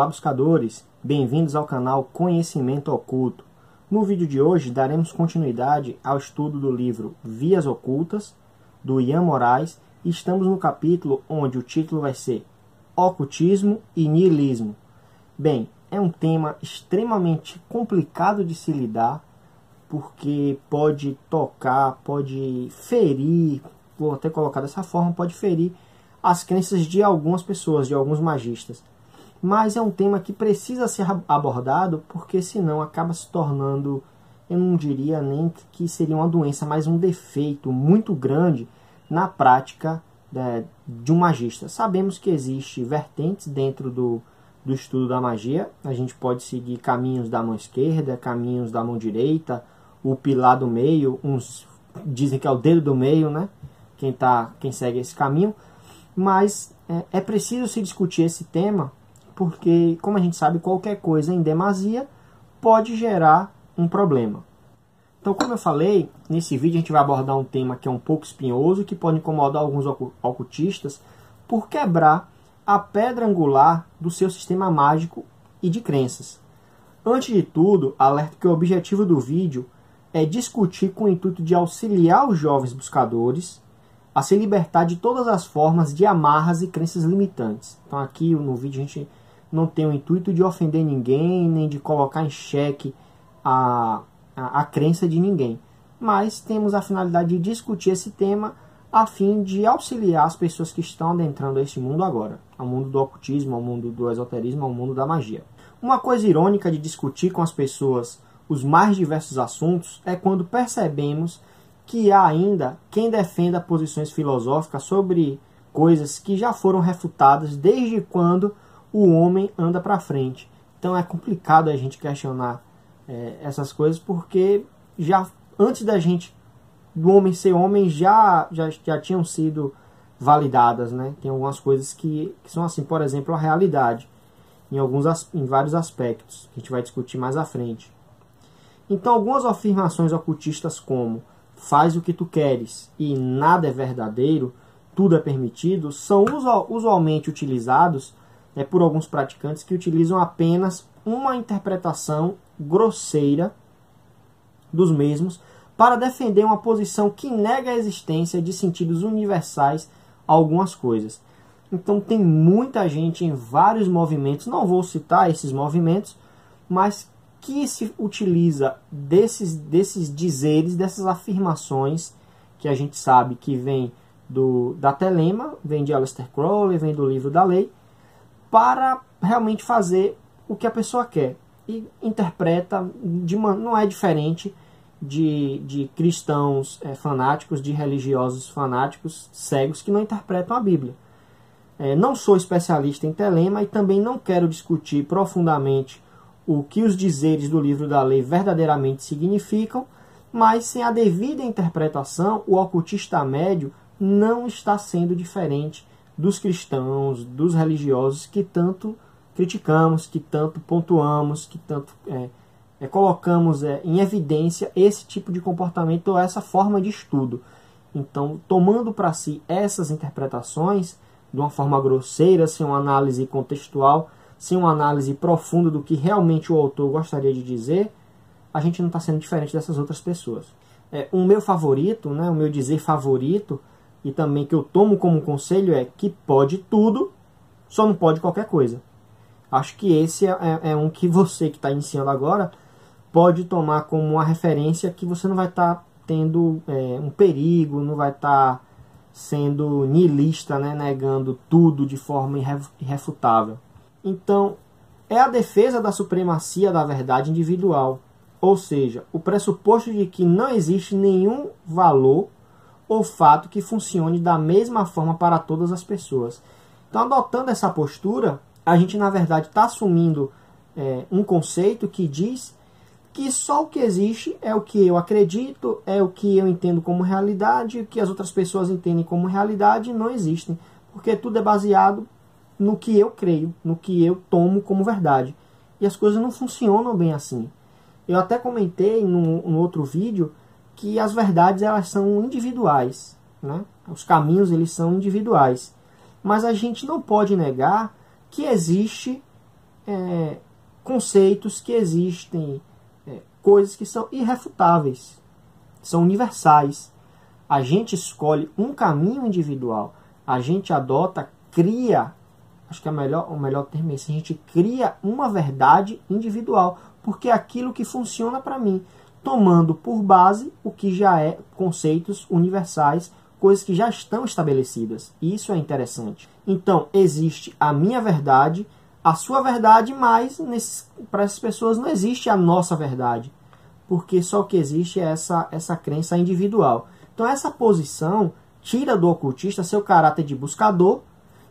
Olá buscadores, bem-vindos ao canal Conhecimento Oculto. No vídeo de hoje daremos continuidade ao estudo do livro Vias Ocultas, do Ian Moraes, estamos no capítulo onde o título vai ser Ocultismo e Nihilismo. Bem, é um tema extremamente complicado de se lidar, porque pode tocar, pode ferir, vou até colocar dessa forma, pode ferir as crenças de algumas pessoas, de alguns magistas. Mas é um tema que precisa ser abordado porque senão acaba se tornando, eu não diria nem que seria uma doença, mas um defeito muito grande na prática né, de um magista. Sabemos que existe vertentes dentro do, do estudo da magia. A gente pode seguir caminhos da mão esquerda, caminhos da mão direita, o pilar do meio, uns dizem que é o dedo do meio, né? Quem, tá, quem segue esse caminho mas é, é preciso se discutir esse tema porque, como a gente sabe, qualquer coisa em demasia pode gerar um problema. Então, como eu falei, nesse vídeo a gente vai abordar um tema que é um pouco espinhoso, que pode incomodar alguns ocultistas, por quebrar a pedra angular do seu sistema mágico e de crenças. Antes de tudo, alerto que o objetivo do vídeo é discutir com o intuito de auxiliar os jovens buscadores a se libertar de todas as formas de amarras e crenças limitantes. Então aqui no vídeo a gente não tem o intuito de ofender ninguém, nem de colocar em xeque a, a, a crença de ninguém. Mas temos a finalidade de discutir esse tema a fim de auxiliar as pessoas que estão adentrando este mundo agora, ao mundo do ocultismo, ao mundo do esoterismo, ao mundo da magia. Uma coisa irônica de discutir com as pessoas os mais diversos assuntos é quando percebemos que há ainda quem defenda posições filosóficas sobre coisas que já foram refutadas desde quando o homem anda para frente. Então é complicado a gente questionar é, essas coisas porque já antes da gente do homem ser homem já já, já tinham sido validadas, né? Tem algumas coisas que, que são assim, por exemplo, a realidade em alguns em vários aspectos que a gente vai discutir mais à frente. Então algumas afirmações ocultistas como faz o que tu queres e nada é verdadeiro, tudo é permitido, são usualmente utilizados né, por alguns praticantes que utilizam apenas uma interpretação grosseira dos mesmos para defender uma posição que nega a existência de sentidos universais a algumas coisas. Então tem muita gente em vários movimentos, não vou citar esses movimentos, mas que se utiliza desses, desses dizeres, dessas afirmações que a gente sabe que vem do, da Telema, vem de Aleister Crowley, vem do livro da lei, para realmente fazer o que a pessoa quer. E interpreta, de uma, não é diferente de, de cristãos é, fanáticos, de religiosos fanáticos cegos que não interpretam a Bíblia. É, não sou especialista em telema e também não quero discutir profundamente o que os dizeres do livro da lei verdadeiramente significam, mas sem a devida interpretação, o ocultista médio não está sendo diferente dos cristãos, dos religiosos que tanto criticamos, que tanto pontuamos, que tanto é, é, colocamos é, em evidência esse tipo de comportamento ou essa forma de estudo. Então, tomando para si essas interpretações de uma forma grosseira, sem uma análise contextual, sem uma análise profunda do que realmente o autor gostaria de dizer, a gente não está sendo diferente dessas outras pessoas. É, o meu favorito, né, o meu dizer favorito, e também que eu tomo como conselho é que pode tudo, só não pode qualquer coisa. Acho que esse é, é, é um que você que está iniciando agora pode tomar como uma referência que você não vai estar tá tendo é, um perigo, não vai estar tá sendo niilista, né, negando tudo de forma irrefutável. Então, é a defesa da supremacia da verdade individual, ou seja, o pressuposto de que não existe nenhum valor ou fato que funcione da mesma forma para todas as pessoas. Então, adotando essa postura, a gente na verdade está assumindo é, um conceito que diz que só o que existe é o que eu acredito, é o que eu entendo como realidade, o que as outras pessoas entendem como realidade não existem, porque tudo é baseado no que eu creio, no que eu tomo como verdade. E as coisas não funcionam bem assim. Eu até comentei no, no outro vídeo que as verdades elas são individuais, né? Os caminhos eles são individuais. Mas a gente não pode negar que existe é, conceitos que existem, é, coisas que são irrefutáveis, são universais. A gente escolhe um caminho individual, a gente adota, cria, acho que é melhor, o melhor termo é esse, a gente cria uma verdade individual, porque é aquilo que funciona para mim, tomando por base o que já é conceitos universais, coisas que já estão estabelecidas. Isso é interessante. Então, existe a minha verdade, a sua verdade, mas para essas pessoas não existe a nossa verdade, porque só o que existe é essa, essa crença individual. Então, essa posição tira do ocultista seu caráter de buscador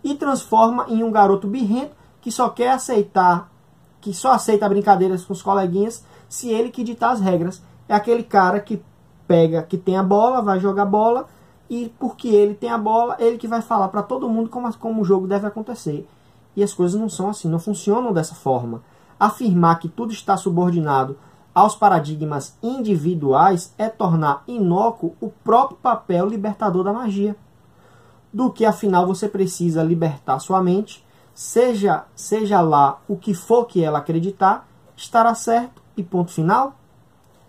e transforma em um garoto birrento que só quer aceitar, que só aceita brincadeiras com os coleguinhas se ele que ditar as regras. É aquele cara que pega, que tem a bola, vai jogar bola e porque ele tem a bola, ele que vai falar para todo mundo como, como o jogo deve acontecer. E as coisas não são assim, não funcionam dessa forma. Afirmar que tudo está subordinado aos paradigmas individuais é tornar inócuo o próprio papel libertador da magia. Do que afinal você precisa libertar sua mente, seja seja lá o que for que ela acreditar, estará certo e ponto final.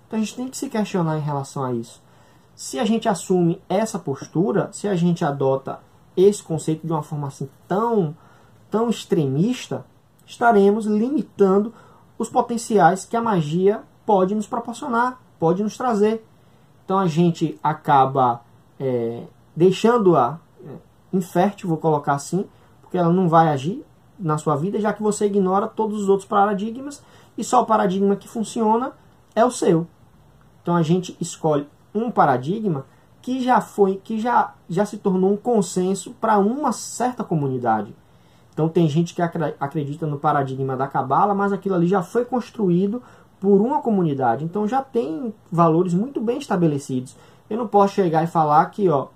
Então a gente tem que se questionar em relação a isso. Se a gente assume essa postura, se a gente adota esse conceito de uma forma assim tão, tão extremista, estaremos limitando os potenciais que a magia pode nos proporcionar, pode nos trazer. Então a gente acaba é, deixando-a é, infértil, vou colocar assim, porque ela não vai agir na sua vida, já que você ignora todos os outros paradigmas e só o paradigma que funciona é o seu. Então a gente escolhe um paradigma que já foi, que já, já se tornou um consenso para uma certa comunidade. Então tem gente que acredita no paradigma da cabala, mas aquilo ali já foi construído por uma comunidade. Então já tem valores muito bem estabelecidos. Eu não posso chegar e falar que ó,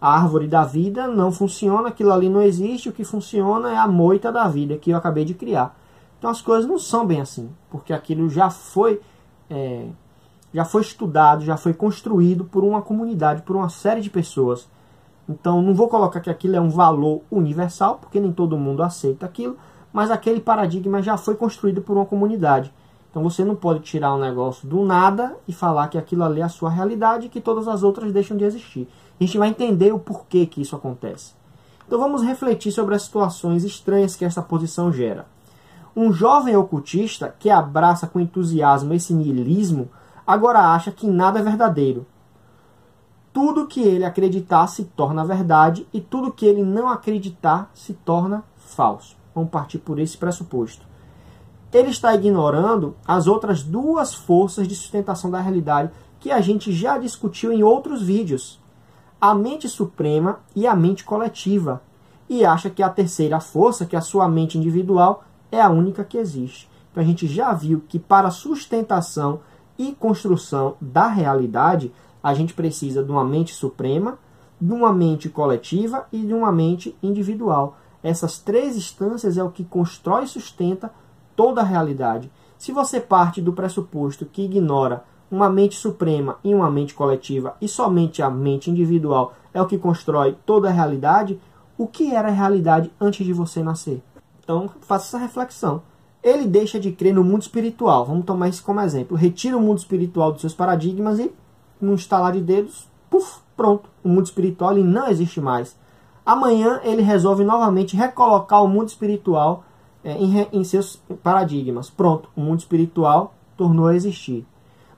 a árvore da vida não funciona, aquilo ali não existe, o que funciona é a moita da vida que eu acabei de criar. Então as coisas não são bem assim, porque aquilo já foi é, já foi estudado, já foi construído por uma comunidade, por uma série de pessoas. Então não vou colocar que aquilo é um valor universal, porque nem todo mundo aceita aquilo, mas aquele paradigma já foi construído por uma comunidade. Então você não pode tirar um negócio do nada e falar que aquilo ali é a sua realidade e que todas as outras deixam de existir. A gente vai entender o porquê que isso acontece. Então vamos refletir sobre as situações estranhas que essa posição gera. Um jovem ocultista que abraça com entusiasmo esse niilismo agora acha que nada é verdadeiro. Tudo que ele acreditar se torna verdade e tudo que ele não acreditar se torna falso. Vamos partir por esse pressuposto. Ele está ignorando as outras duas forças de sustentação da realidade que a gente já discutiu em outros vídeos: a mente suprema e a mente coletiva. E acha que a terceira força, que é a sua mente individual, é a única que existe. Então a gente já viu que para sustentação e construção da realidade, a gente precisa de uma mente suprema, de uma mente coletiva e de uma mente individual. Essas três instâncias é o que constrói e sustenta toda a realidade. Se você parte do pressuposto que ignora uma mente suprema e uma mente coletiva e somente a mente individual é o que constrói toda a realidade, o que era a realidade antes de você nascer? Então, faça essa reflexão ele deixa de crer no mundo espiritual. Vamos tomar isso como exemplo. Retira o mundo espiritual dos seus paradigmas e, num estalar de dedos, puf, pronto. O mundo espiritual ele não existe mais. Amanhã ele resolve novamente recolocar o mundo espiritual é, em, em, seus paradigmas. Pronto, o mundo espiritual tornou a existir.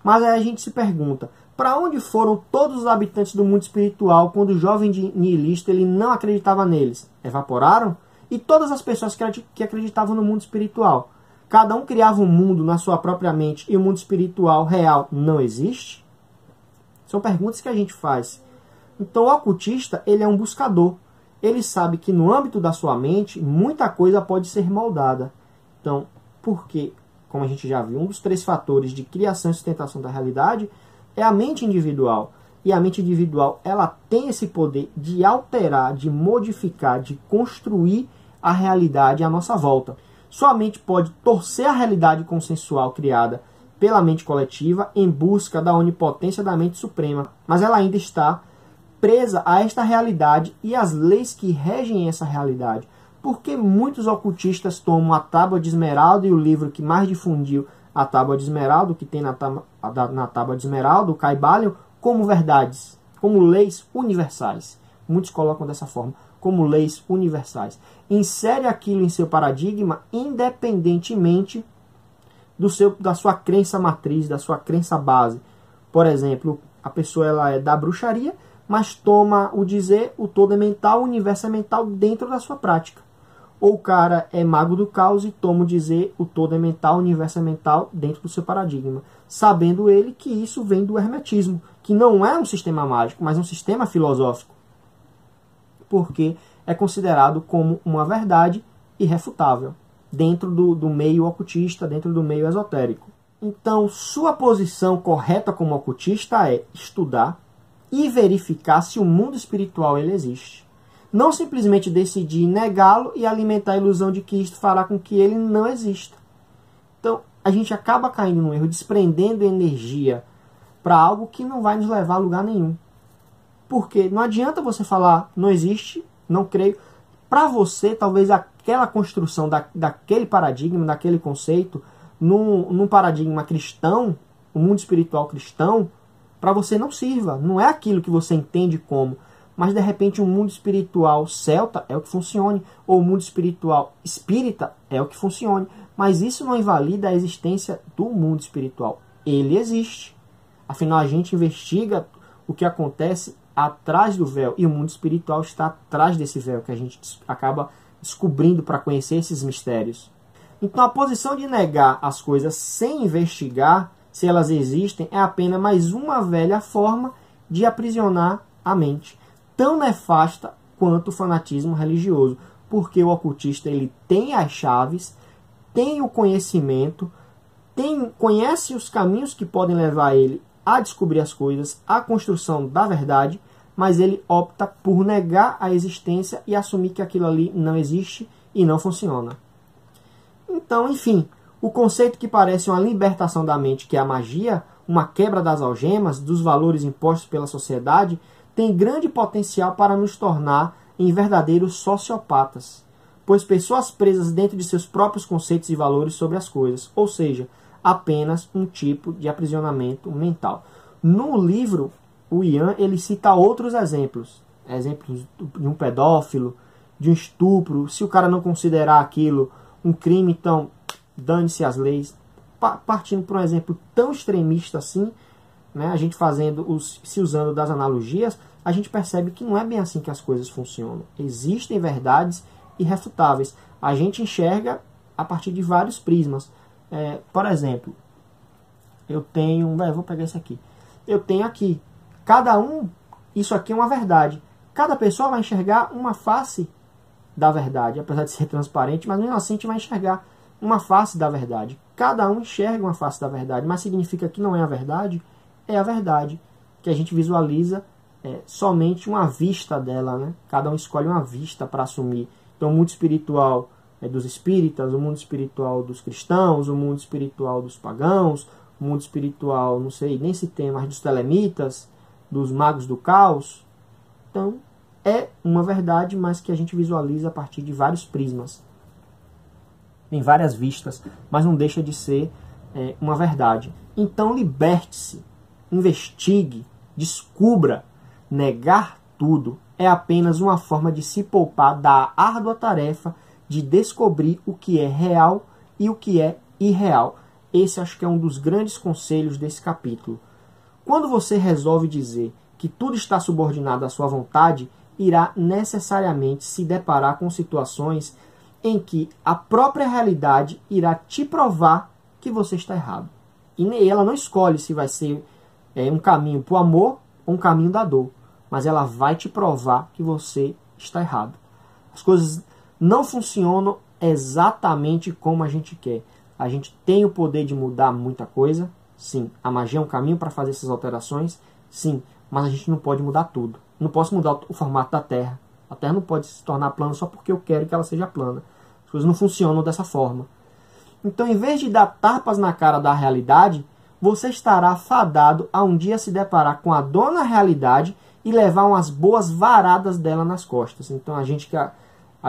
Mas aí a gente se pergunta, para onde foram todos os habitantes do mundo espiritual quando o jovem nihilista ele não acreditava neles? Evaporaram? E todas as pessoas que acreditavam no mundo espiritual. Cada um criava um mundo na sua própria mente e o mundo espiritual real não existe? São perguntas que a gente faz. Então o ocultista, ele é um buscador. Ele sabe que no âmbito da sua mente, muita coisa pode ser moldada. Então, porque, como a gente já viu, um dos três fatores de criação e sustentação da realidade é a mente individual. E a mente individual, ela tem esse poder de alterar, de modificar, de construir a realidade à nossa volta. Sua mente pode torcer a realidade consensual criada pela mente coletiva em busca da onipotência da mente suprema, mas ela ainda está presa a esta realidade e às leis que regem essa realidade. Porque muitos ocultistas tomam a Tábua de Esmeralda e o livro que mais difundiu a Tábua de Esmeralda, que tem na, na Tábua de Esmeralda, o Caibalion, como verdades, como leis universais. Muitos colocam dessa forma, como leis universais. Insere aquilo em seu paradigma independentemente do seu, da sua crença matriz, da sua crença base. Por exemplo, a pessoa ela é da bruxaria, mas toma o dizer, o todo é mental, o universo é mental dentro da sua prática. Ou o cara é mago do caos e toma o dizer, o todo é mental, o universo é mental dentro do seu paradigma. Sabendo ele que isso vem do hermetismo, que não é um sistema mágico, mas um sistema filosófico. Porque é considerado como uma verdade irrefutável dentro do, do meio ocultista, dentro do meio esotérico. Então, sua posição correta como ocultista é estudar e verificar se o mundo espiritual ele existe. Não simplesmente decidir negá-lo e alimentar a ilusão de que isto fará com que ele não exista. Então, a gente acaba caindo no erro, desprendendo energia para algo que não vai nos levar a lugar nenhum. Porque não adianta você falar, não existe, não creio. Para você, talvez aquela construção da, daquele paradigma, daquele conceito, num, num paradigma cristão, o um mundo espiritual cristão, para você não sirva. Não é aquilo que você entende como. Mas de repente o um mundo espiritual celta é o que funcione, ou o mundo espiritual espírita é o que funcione. Mas isso não invalida a existência do mundo espiritual. Ele existe. Afinal, a gente investiga o que acontece atrás do véu e o mundo espiritual está atrás desse véu que a gente acaba descobrindo para conhecer esses mistérios. Então, a posição de negar as coisas sem investigar se elas existem é apenas mais uma velha forma de aprisionar a mente, tão nefasta quanto o fanatismo religioso, porque o ocultista ele tem as chaves, tem o conhecimento, tem, conhece os caminhos que podem levar ele a descobrir as coisas, a construção da verdade, mas ele opta por negar a existência e assumir que aquilo ali não existe e não funciona. Então, enfim, o conceito que parece uma libertação da mente, que é a magia, uma quebra das algemas, dos valores impostos pela sociedade, tem grande potencial para nos tornar em verdadeiros sociopatas, pois pessoas presas dentro de seus próprios conceitos e valores sobre as coisas, ou seja, apenas um tipo de aprisionamento mental. No livro, o Ian ele cita outros exemplos, exemplos de um pedófilo, de um estupro. Se o cara não considerar aquilo um crime, então dane-se as leis. Partindo por um exemplo tão extremista assim, né, a gente fazendo os, se usando das analogias, a gente percebe que não é bem assim que as coisas funcionam. Existem verdades irrefutáveis. A gente enxerga a partir de vários prismas. É, por exemplo, eu tenho. Véio, vou pegar esse aqui. Eu tenho aqui. Cada um, isso aqui é uma verdade. Cada pessoa vai enxergar uma face da verdade, apesar de ser transparente, mas mesmo assim a gente vai enxergar uma face da verdade. Cada um enxerga uma face da verdade, mas significa que não é a verdade? É a verdade, que a gente visualiza é, somente uma vista dela, né? Cada um escolhe uma vista para assumir. Então, o mundo espiritual é dos espíritas, o mundo espiritual dos cristãos, o mundo espiritual dos pagãos, o mundo espiritual, não sei, nem se tem, mas dos telemitas, dos magos do caos. Então, é uma verdade, mas que a gente visualiza a partir de vários prismas, em várias vistas, mas não deixa de ser é, uma verdade. Então liberte-se, investigue, descubra. Negar tudo é apenas uma forma de se poupar da árdua tarefa de descobrir o que é real e o que é irreal. Esse acho que é um dos grandes conselhos desse capítulo. Quando você resolve dizer que tudo está subordinado à sua vontade, irá necessariamente se deparar com situações em que a própria realidade irá te provar que você está errado. E ela não escolhe se vai ser é, um caminho para o amor ou um caminho da dor, mas ela vai te provar que você está errado. As coisas não funcionam exatamente como a gente quer. A gente tem o poder de mudar muita coisa, sim. A magia é um caminho para fazer essas alterações, sim. Mas a gente não pode mudar tudo. Não posso mudar o formato da Terra. A Terra não pode se tornar plana só porque eu quero que ela seja plana. As coisas não funcionam dessa forma. Então, em vez de dar tapas na cara da realidade, você estará fadado a um dia se deparar com a dona realidade e levar umas boas varadas dela nas costas. Então, a gente que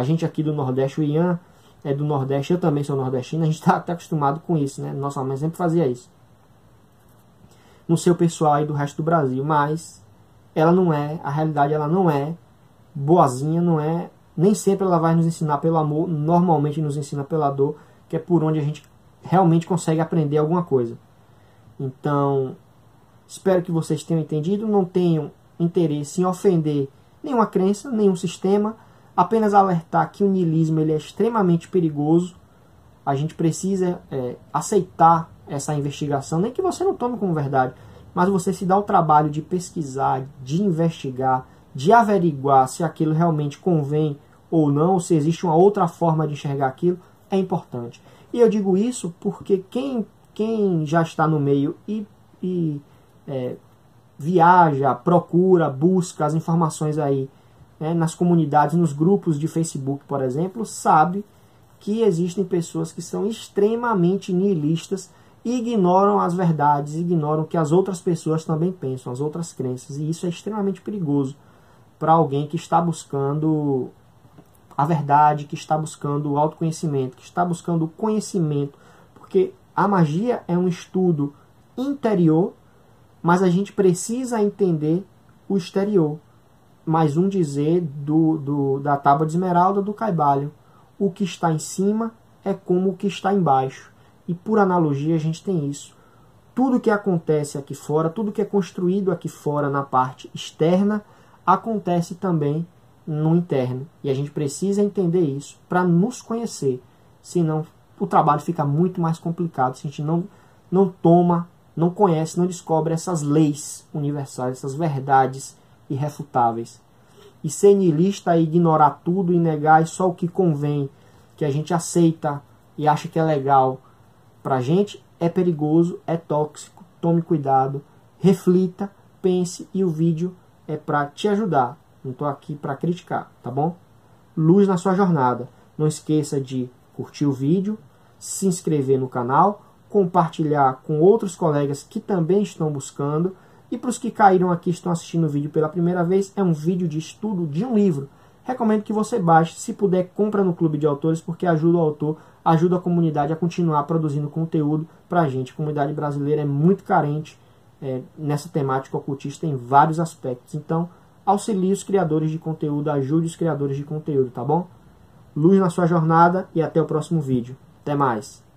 gente aqui do Nordeste, o Ian é do Nordeste, eu também sou nordestino, a gente está tá acostumado com isso, né? Nossa mãe sempre fazia isso. No seu pessoal aí do resto do Brasil, mas ela não é, a realidade ela não é boazinha, não é, nem sempre ela vai nos ensinar pelo amor, normalmente nos ensina pela dor, que é por onde a gente realmente consegue aprender alguma coisa. Então, espero que vocês tenham entendido, não tenham interesse em ofender nenhuma crença, nenhum sistema, apenas alertar que o niilismo ele é extremamente perigoso. A gente precisa é, aceitar essa investigação, nem que você não tome como verdade, mas você se dá o trabalho de pesquisar, de investigar, de averiguar se aquilo realmente convém ou não, se existe uma outra forma de enxergar aquilo, é importante. E eu digo isso porque quem, quem já está no meio e, e é, viaja, procura, busca as informações aí né, nas comunidades, nos grupos de Facebook, por exemplo, sabe que existem pessoas que são extremamente nihilistas ignoram as verdades, ignoram que as outras pessoas também pensam, as outras crenças, e isso é extremamente perigoso para alguém que está buscando a verdade, que está buscando o autoconhecimento, que está buscando o conhecimento, porque a magia é um estudo interior, mas a gente precisa entender o exterior. Mais um dizer do, do, da tábua de esmeralda do caibalho. O que está em cima é como o que está embaixo. E por analogia a gente tem isso. Tudo que acontece aqui fora, tudo que é construído aqui fora na parte externa, acontece também no interno. E a gente precisa entender isso para nos conhecer. Senão o trabalho fica muito mais complicado se a gente não, não toma, não conhece, não descobre essas leis universais, essas verdades irrefutáveis. E ser niilista é ignorar tudo e negar só o que convém, que a gente aceita e acha que é legal para a gente, é perigoso, é tóxico. Tome cuidado, reflita, pense e o vídeo é para te ajudar. Não estou aqui para criticar, tá bom? Luz na sua jornada. Não esqueça de curtir o vídeo, se inscrever no canal, compartilhar com outros colegas que também estão buscando. E para os que caíram aqui e estão assistindo o vídeo pela primeira vez, é um vídeo de estudo de um livro. Recomendo que você baixe, se puder, compra no Clube de Autores, porque ajuda o autor, ajuda a comunidade a continuar produzindo conteúdo para a gente. A comunidade brasileira é muito carente é, nessa temática ocultista em vários aspectos. Então, auxilie os criadores de conteúdo, ajude os criadores de conteúdo, tá bom? Luz na sua jornada e até o próximo vídeo. Até mais!